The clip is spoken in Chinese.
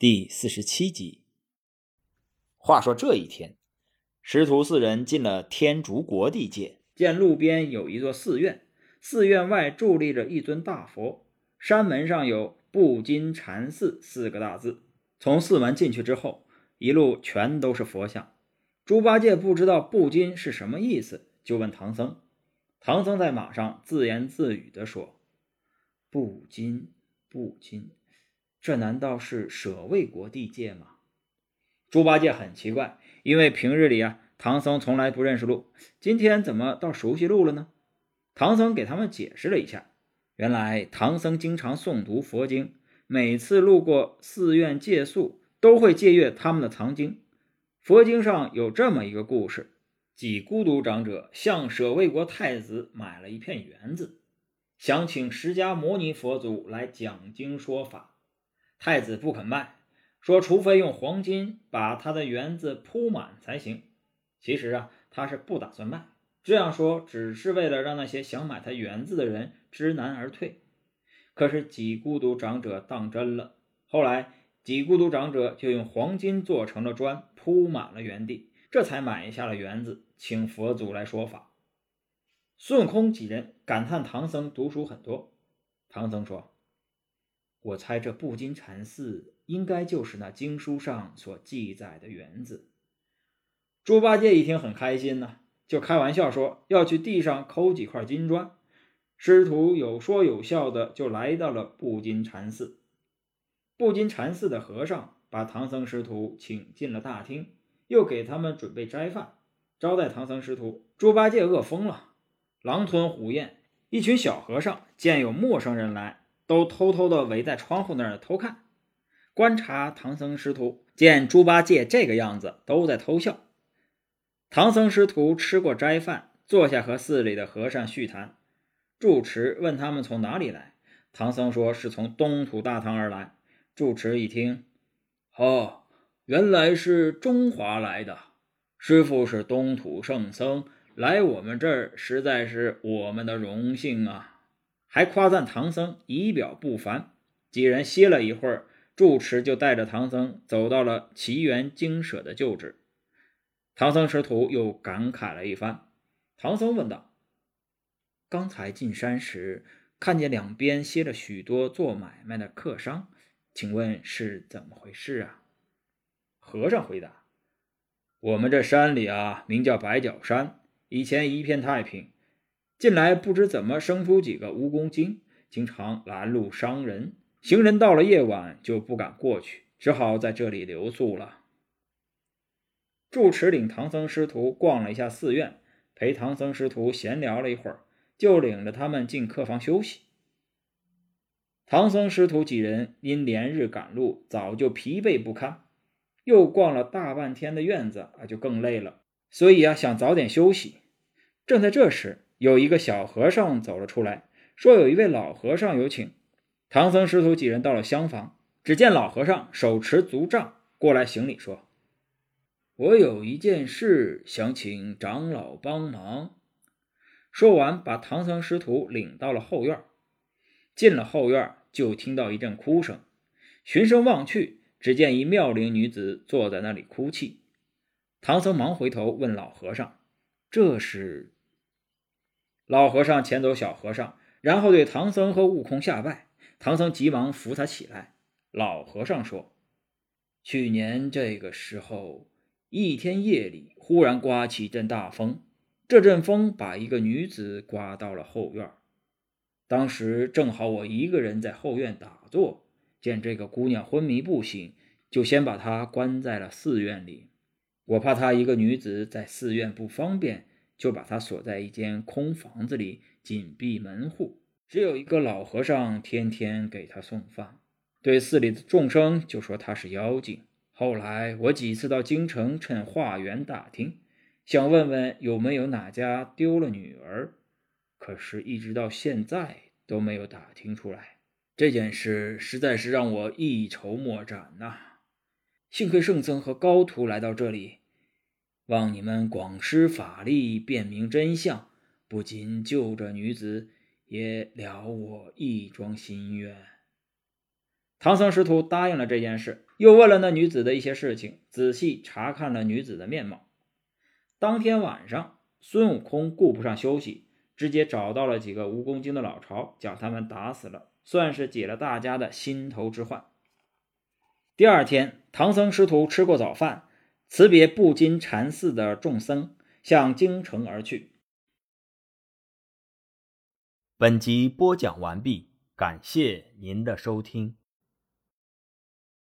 第四十七集。话说这一天，师徒四人进了天竺国地界，见路边有一座寺院，寺院外伫立着一尊大佛，山门上有“布金禅寺”四个大字。从寺门进去之后，一路全都是佛像。猪八戒不知道“布金”是什么意思，就问唐僧。唐僧在马上自言自语地说：“布金，布金。”这难道是舍卫国地界吗？猪八戒很奇怪，因为平日里啊，唐僧从来不认识路，今天怎么倒熟悉路了呢？唐僧给他们解释了一下，原来唐僧经常诵读佛经，每次路过寺院借宿，都会借阅他们的藏经。佛经上有这么一个故事：几孤独长者向舍卫国太子买了一片园子，想请释迦牟尼佛祖来讲经说法。太子不肯卖，说除非用黄金把他的园子铺满才行。其实啊，他是不打算卖，这样说只是为了让那些想买他园子的人知难而退。可是几孤独长者当真了，后来几孤独长者就用黄金做成了砖，铺满了园地，这才买下了园子，请佛祖来说法。孙悟空几人感叹唐僧读书很多。唐僧说。我猜这布金禅寺应该就是那经书上所记载的园子。猪八戒一听很开心呢，就开玩笑说要去地上抠几块金砖。师徒有说有笑的就来到了布金禅寺。布金禅寺的和尚把唐僧师徒请进了大厅，又给他们准备斋饭，招待唐僧师徒。猪八戒饿疯了，狼吞虎咽。一群小和尚见有陌生人来。都偷偷的围在窗户那儿偷看，观察唐僧师徒。见猪八戒这个样子，都在偷笑。唐僧师徒吃过斋饭，坐下和寺里的和尚叙谈。住持问他们从哪里来，唐僧说是从东土大唐而来。住持一听，哦，原来是中华来的。师傅是东土圣僧，来我们这儿实在是我们的荣幸啊。还夸赞唐僧仪表不凡。几人歇了一会儿，住持就带着唐僧走到了奇缘精舍的旧址。唐僧师徒又感慨了一番。唐僧问道：“刚才进山时，看见两边歇着许多做买卖的客商，请问是怎么回事啊？”和尚回答：“我们这山里啊，名叫白角山，以前一片太平。”近来不知怎么生出几个蜈蚣精，经常拦路伤人，行人到了夜晚就不敢过去，只好在这里留宿了。住持领唐僧师徒逛了一下寺院，陪唐僧师徒闲聊了一会儿，就领着他们进客房休息。唐僧师徒几人因连日赶路，早就疲惫不堪，又逛了大半天的院子啊，就更累了，所以啊，想早点休息。正在这时，有一个小和尚走了出来，说：“有一位老和尚有请。”唐僧师徒几人到了厢房，只见老和尚手持足杖过来行礼，说：“我有一件事想请长老帮忙。”说完，把唐僧师徒领到了后院。进了后院，就听到一阵哭声。循声望去，只见一妙龄女子坐在那里哭泣。唐僧忙回头问老和尚：“这是？”老和尚遣走小和尚，然后对唐僧和悟空下拜。唐僧急忙扶他起来。老和尚说：“去年这个时候，一天夜里忽然刮起一阵大风，这阵风把一个女子刮到了后院。当时正好我一个人在后院打坐，见这个姑娘昏迷不醒，就先把她关在了寺院里。我怕她一个女子在寺院不方便。”就把他锁在一间空房子里，紧闭门户，只有一个老和尚天天给他送饭。对寺里的众生就说他是妖精。后来我几次到京城，趁化缘打听，想问问有没有哪家丢了女儿，可是一直到现在都没有打听出来。这件事实在是让我一筹莫展呐。幸亏圣僧和高徒来到这里。望你们广施法力，辨明真相，不仅救这女子，也了我一桩心愿。唐僧师徒答应了这件事，又问了那女子的一些事情，仔细查看了女子的面貌。当天晚上，孙悟空顾不上休息，直接找到了几个蜈蚣精的老巢，将他们打死了，算是解了大家的心头之患。第二天，唐僧师徒吃过早饭，辞别布金禅寺的众僧，向京城而去。本集播讲完毕，感谢您的收听。